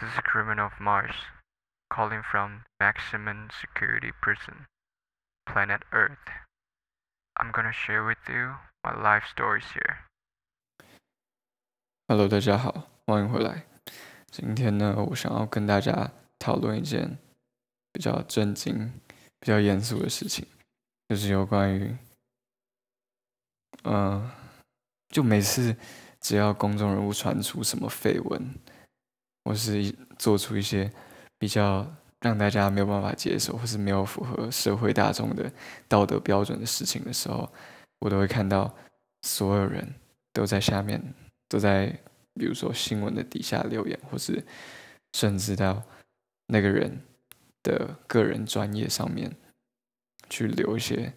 This is criminal of Mars, calling from maximum security prison, planet Earth. I'm gonna share with you my life stories here. Hello，大家好，欢迎回来。今天呢，我想要跟大家讨论一件比较震惊、比较严肃的事情，就是有关于，嗯、就每次只要公众人物传出什么绯闻，或是做出一些比较让大家没有办法接受，或是没有符合社会大众的道德标准的事情的时候，我都会看到所有人都在下面，都在比如说新闻的底下留言，或是甚至到那个人的个人专业上面去留一些，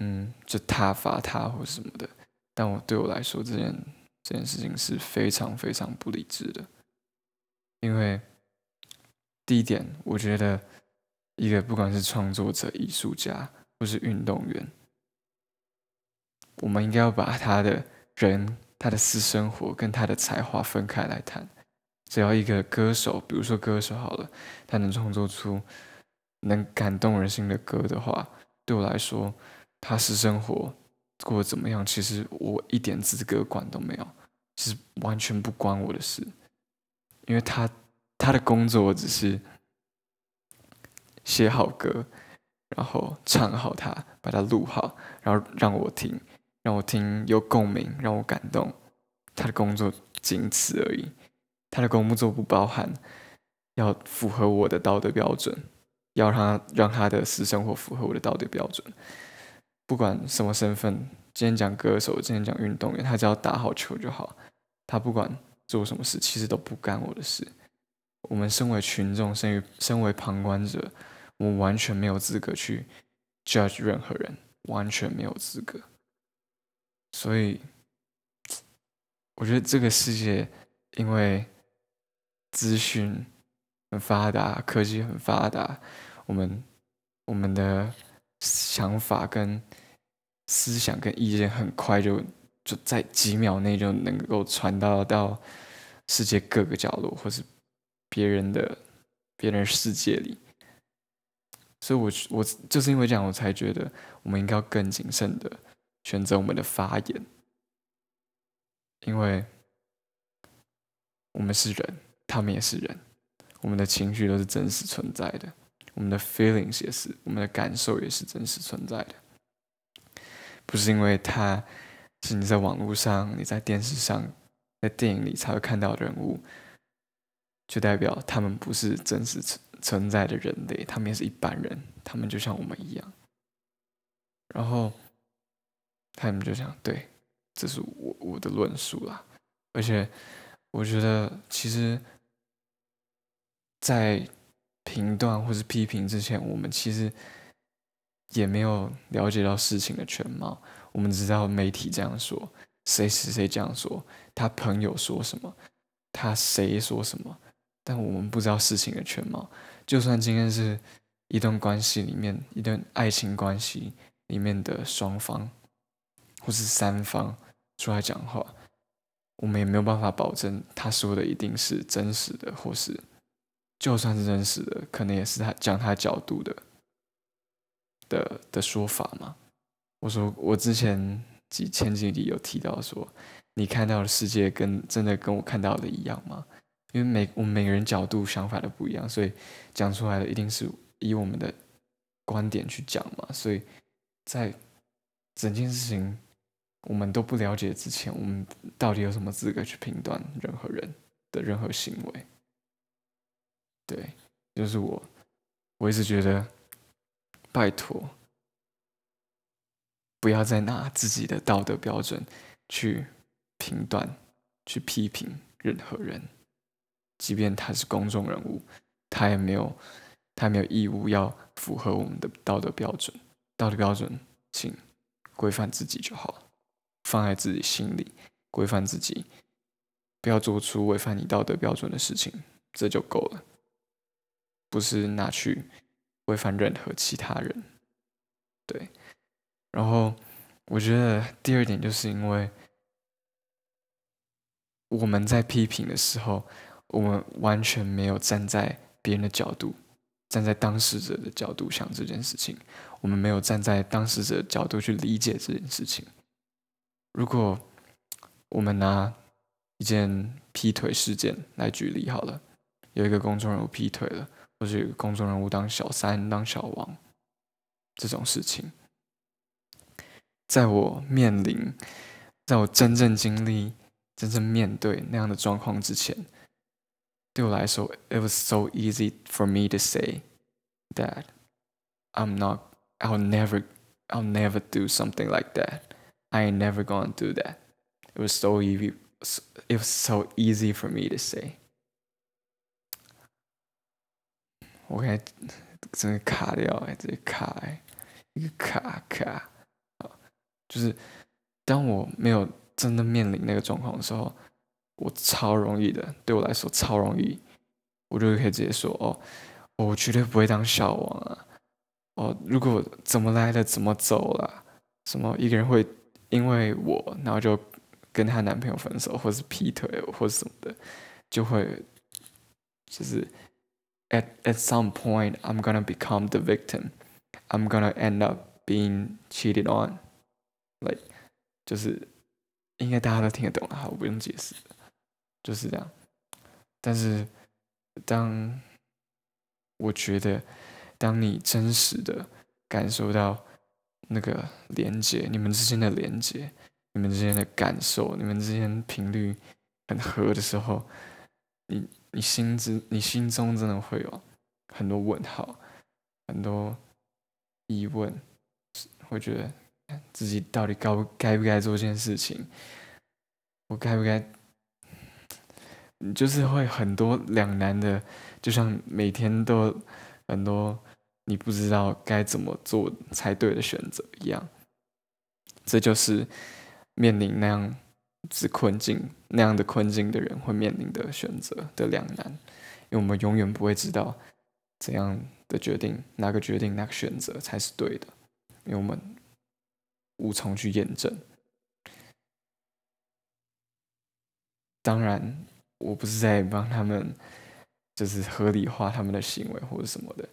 嗯，就挞伐他或什么的。但我对我来说，这件这件事情是非常非常不理智的，因为第一点，我觉得一个不管是创作者、艺术家或是运动员，我们应该要把他的人、他的私生活跟他的才华分开来谈。只要一个歌手，比如说歌手好了，他能创作出能感动人心的歌的话，对我来说，他私生活过得怎么样，其实我一点资格管都没有，是完全不关我的事，因为他他的工作只是写好歌，然后唱好它，把它录好，然后让我听，让我听有共鸣，让我感动。他的工作仅此而已。他的工作不包含要符合我的道德标准，要他让他的私生活符合我的道德标准。不管什么身份，今天讲歌手，今天讲运动员，他只要打好球就好。他不管做什么事，其实都不干我的事。我们身为群众，身为身为旁观者，我们完全没有资格去 judge 任何人，完全没有资格。所以，我觉得这个世界因为资讯很发达，科技很发达，我们我们的想法跟思想跟意见很快就就在几秒内就能够传到到世界各个角落，或是别人的别人世界里。所以我，我就是因为这样，我才觉得我们应该要更谨慎的选择我们的发言，因为我们是人，他们也是人，我们的情绪都是真实存在的，我们的 feelings 也是，我们的感受也是真实存在的，不是因为他是你在网络上、你在电视上、在电影里才会看到的人物，就代表他们不是真实存存在的人类，他们也是一般人，他们就像我们一样。然后他们就想，对，这是我我的论述啦。而且我觉得，其实，在评断或是批评之前，我们其实也没有了解到事情的全貌。我们知道媒体这样说，谁谁谁这样说，他朋友说什么，他谁说什么，但我们不知道事情的全貌。就算今天是一段关系里面，一段爱情关系里面的双方，或是三方出来讲话，我们也没有办法保证他说的一定是真实的，或是就算是真实的，可能也是他讲他角度的的的说法嘛。我说我之前几前几集有提到说，你看到的世界跟真的跟我看到的一样吗？因为每我们每个人角度想法都不一样，所以讲出来的一定是以我们的观点去讲嘛。所以在整件事情我们都不了解之前，我们到底有什么资格去评断任何人的任何行为？对，就是我，我一直觉得，拜托，不要再拿自己的道德标准去评断、去批评任何人。即便他是公众人物，他也没有，他没有义务要符合我们的道德标准。道德标准，请规范自己就好，放在自己心里，规范自己，不要做出违反你道德标准的事情，这就够了。不是拿去违反任何其他人。对，然后我觉得第二点就是因为我们在批评的时候。我们完全没有站在别人的角度，站在当事者的角度想这件事情，我们没有站在当事者的角度去理解这件事情。如果我们拿一件劈腿事件来举例好了，有一个公众人物劈腿了，或者有一个公众人物当小三、当小王，这种事情，在我面临，在我真正经历、真正面对那样的状况之前，对我来说，it was so easy for me to say that I'm not, I'll never, I'll never do something like that. I ain't never gonna do that. It was so easy. It was so easy for me to say. 我感觉真的卡掉哎，这卡哎，一个卡卡啊， 就是当我没有真的面临那个状况的时候，我超容易的，对我来说超容易，我就可以直接说哦，我绝对不会当小王啊，哦，如果怎么来的怎么走了，什么一个人会因为我然后就跟她男朋友分手，或是劈腿，或者什么的，就会就是。at at some point I'm gonna become the victim. I'm gonna end up being cheated on. Like 就是应该大家都听得懂了，我不用解释，就是这样。但是当我觉得，当你真实的感受到那个连接，你们之间的连接，你们之间的感受，你们之间频率很合的时候，你。你心之，你心中真的会有很多问号，很多疑问，会觉得自己到底该不该不该做这件事情，我该不该？就是会很多两难的，就像每天都很多你不知道该怎么做才对的选择一样，这就是面临那样。子困境那样的困境的人会面临的选择的两难，因为我们永远不会知道怎样的决定，哪个决定，哪个选择才是对的，因为我们无从去验证。当然，我不是在帮他们，就是合理化他们的行为或者什么的，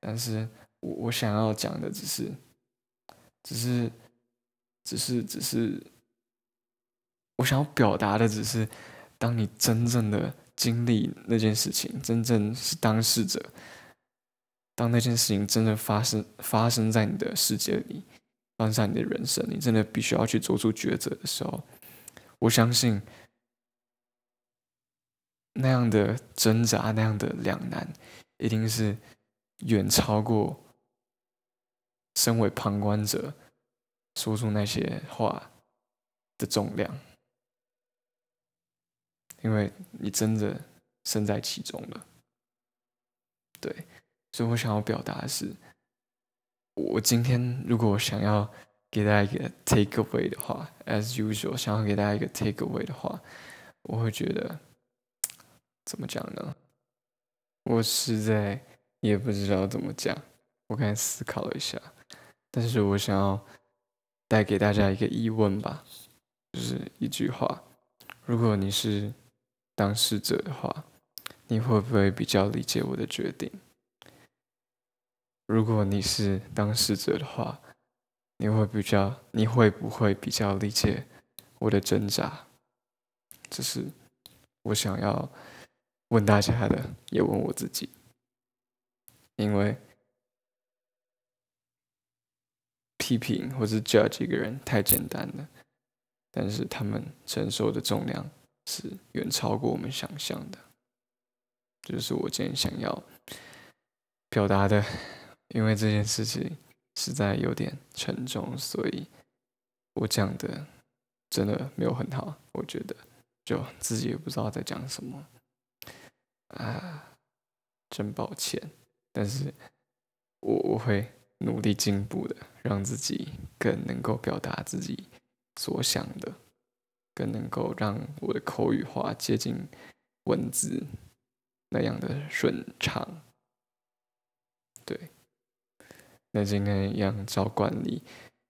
但是我我想要讲的只是，只是，只是，只是。我想要表达的只是，当你真正的经历那件事情，真正是当事者，当那件事情真正发生发生在你的世界里，发生在你的人生，你真的必须要去做出抉择的时候，我相信那样的挣扎，那样的两难，一定是远超过身为旁观者说出那些话的重量。因为你真的身在其中了，对，所以我想要表达的是，我今天如果想要给大家一个 take away 的话，as usual，想要给大家一个 take away 的话，我会觉得怎么讲呢？我实在也不知道怎么讲，我刚才思考了一下，但是我想要带给大家一个疑问吧，就是一句话：如果你是。当事者的话，你会不会比较理解我的决定？如果你是当事者的话，你会比较，你会不会比较理解我的挣扎？这是我想要问大家的，也问我自己。因为批评或是 judge 一个人太简单了，但是他们承受的重量。是远超过我们想象的，这就是我今天想要表达的。因为这件事情实在有点沉重，所以我讲的真的没有很好。我觉得就自己也不知道在讲什么啊，真抱歉。但是我我会努力进步的，让自己更能够表达自己所想的。更能够让我的口语化接近文字那样的顺畅。对，那今天一样照惯例，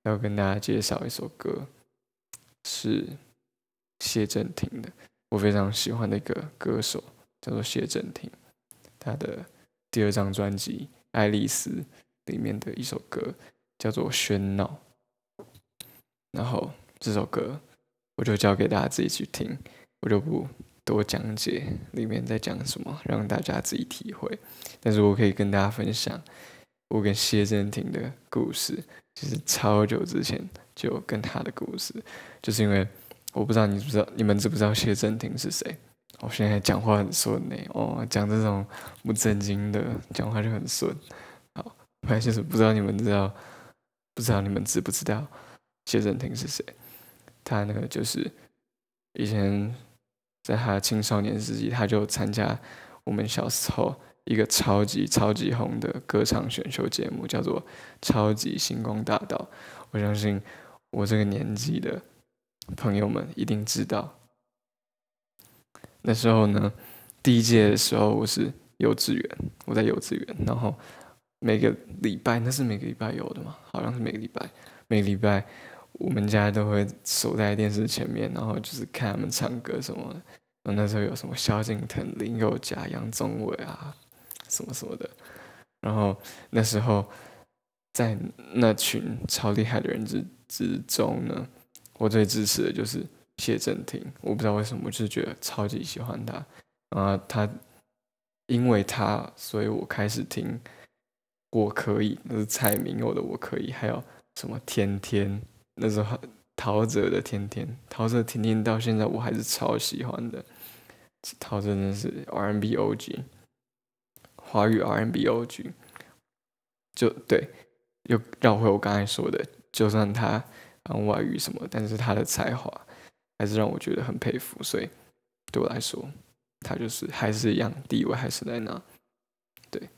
要跟大家介绍一首歌，是谢震廷的，我非常喜欢的一个歌手，叫做谢震廷，他的第二张专辑《爱丽丝》里面的一首歌叫做《喧闹》，然后这首歌我就交给大家自己去听，我就不多讲解里面在讲什么，让大家自己体会。但是我可以跟大家分享我跟谢震廷的故事，其实超久之前就跟他的故事，就是因为我不知道你知不知道，你们知不知道谢震廷是谁？我现在讲话很顺呢，哦，讲这种不正经的讲话就很顺。好，反正就是不知道你们知道，不知道你们知不知道谢震廷是谁？他那个就是以前在他青少年时期，他就参加我们小时候一个超级超级红的歌唱选秀节目，叫做《超级星光大道》。我相信我这个年纪的朋友们一定知道。那时候呢，第一届的时候我是幼稚园，我在幼稚园，然后每个礼拜那是每个礼拜有的嘛，好像是每个礼拜，每个礼拜我们家都会守在电视前面，然后就是看他们唱歌什么的。然后那时候有什么萧敬腾、林宥嘉、杨宗纬啊，什么什么的。然后那时候在那群超厉害的人之之中呢，我最支持的就是。谢震廷，我不知道为什么，我就是觉得超级喜欢他。啊，他因为他，所以我开始听《我可以》，那是蔡明佑的《我可以》，还有什么《天天》，那时候陶喆的《天天》，陶喆《天天》到现在我还是超喜欢的。陶喆真的是 R&B OG，华语 R&B OG，就对，又绕回我刚才说的，就算他嗯外语什么，但是他的才华。还是让我觉得很佩服，所以对我来说，他就是还是一样地位还是在那，对。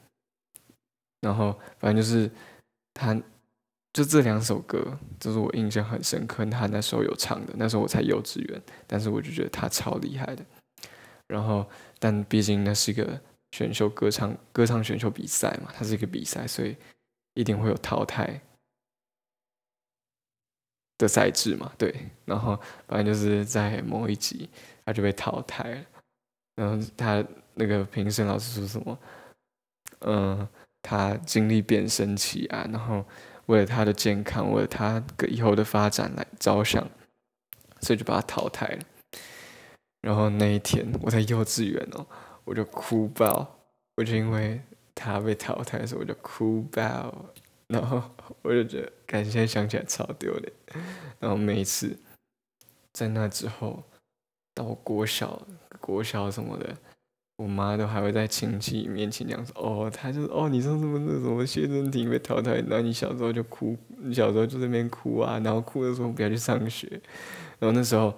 然后反正就是他，就这两首歌，就是我印象很深刻。他那时候有唱的，那时候我才幼稚园，但是我就觉得他超厉害的。然后，但毕竟那是一个选秀歌唱歌唱选秀比赛嘛，它是一个比赛，所以一定会有淘汰。的赛制嘛，对，然后反正就是在某一集他就被淘汰了，然后他那个评审老师说什么，嗯，他经历变声期啊，然后为了他的健康，为了他以后的发展来着想，所以就把他淘汰了。然后那一天我在幼稚园哦，我就哭爆，我就因为他被淘汰的时候我就哭爆。然后我就觉得，感现在想起来超丢脸。然后每一次在那之后，到国小、国小什么的，我妈都还会在亲戚面前讲说：“哦，他就是哦，你说什么那什么谢振廷被淘汰，然后你小时候就哭，你小时候就在那边哭啊，然后哭的时候不要去上学。”然后那时候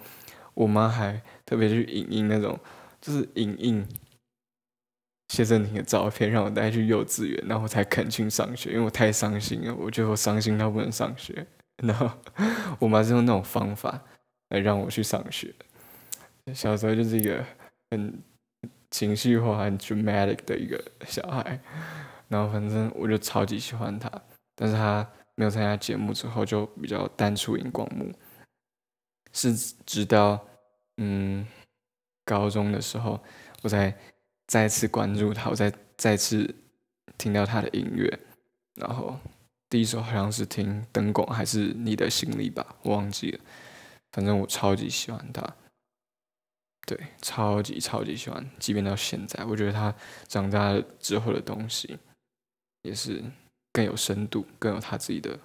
我妈还特别去影印那种，就是影印。谢振廷的照片让我带去幼稚园，然后我才肯去上学，因为我太伤心了。我觉得我伤心到不能上学，然后我妈是用那种方法来让我去上学。小时候就是一个很情绪化、很 dramatic 的一个小孩，然后反正我就超级喜欢他。但是他没有参加节目之后，就比较淡出荧光幕。是直到嗯高中的时候，我才。再次关注他，我再再次听到他的音乐，然后第一首好像是听《灯光》还是《你的心里》吧，我忘记了。反正我超级喜欢他，对，超级超级喜欢。即便到现在，我觉得他长大之后的东西也是更有深度，更有他自己的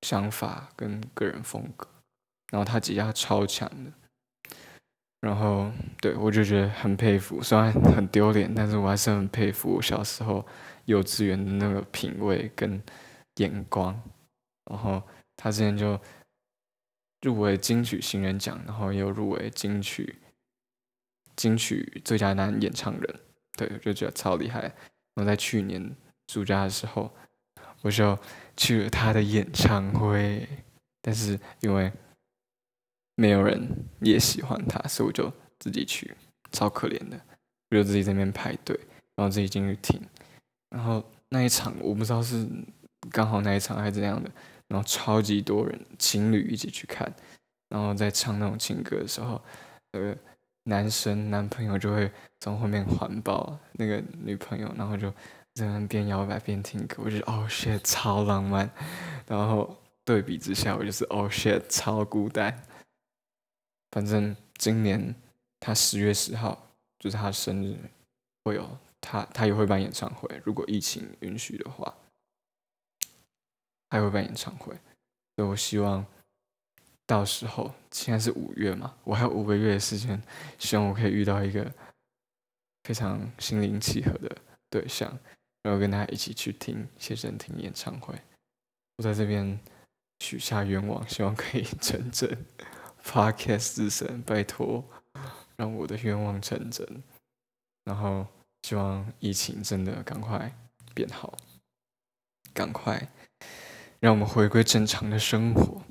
想法跟个人风格。然后他吉他超强的。然后，对我就觉得很佩服，虽然很丢脸，但是我还是很佩服我小时候幼稚园的那个品味跟眼光。然后他之前就入围金曲新人奖，然后又入围金曲金曲最佳男演唱人，对，就觉得超厉害。然后在去年暑假的时候，我就去了他的演唱会，但是因为。没有人也喜欢他，所以我就自己去，超可怜的，我就自己在那边排队，然后自己进去听，然后那一场我不知道是刚好那一场还是怎样的，然后超级多人情侣一起去看，然后在唱那种情歌的时候，呃，男生男朋友就会从后面环抱那个女朋友，然后就在那边摇摆边听歌，我觉得哦 shit 超浪漫。然后对比之下，我就是哦 shit 超孤单。反正今年他十月十号就是他生日，会有他他也会办演唱会，如果疫情允许的话，他会办演唱会。所以我希望。到时候现在是五月嘛，我还有五个月的时间，希望我可以遇到一个非常心灵契合的对象，然后跟他一起去听谢震廷演唱会。我在这边许下愿望，希望可以 成真。Podcast 之神，拜托让我的愿望成真。然后希望疫情真的赶快变好，赶快让我们回归正常的生活。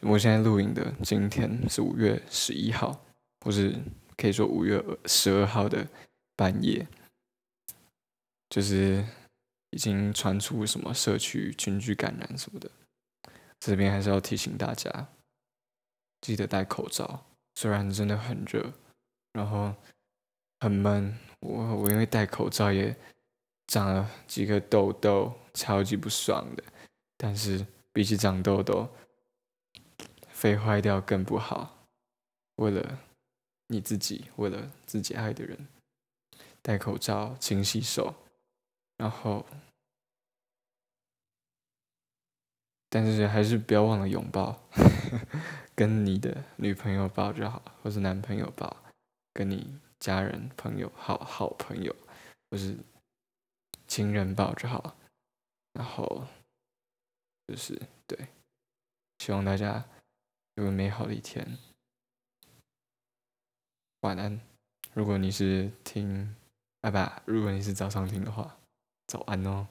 我现在录影的今天是五月十一号，或是可以说五月十二号的半夜，就是已经传出什么社区群聚感染什么的，这边还是要提醒大家，记得戴口罩。虽然真的很热，然后很闷，我我因为戴口罩也长了几个痘痘，超级不爽的。但是比起长痘痘，肺坏掉更不好。为了你自己，为了自己爱的人，戴口罩、勤洗手，然后，但是还是不要忘了拥抱，跟你的女朋友抱就好，或是男朋友抱，跟你家人、朋友、好好朋友，或是亲人抱就好。然后，就是对，希望大家。有个美好的一天，晚安。如果你是听，啊不，如果你是早上听的话，早安哦。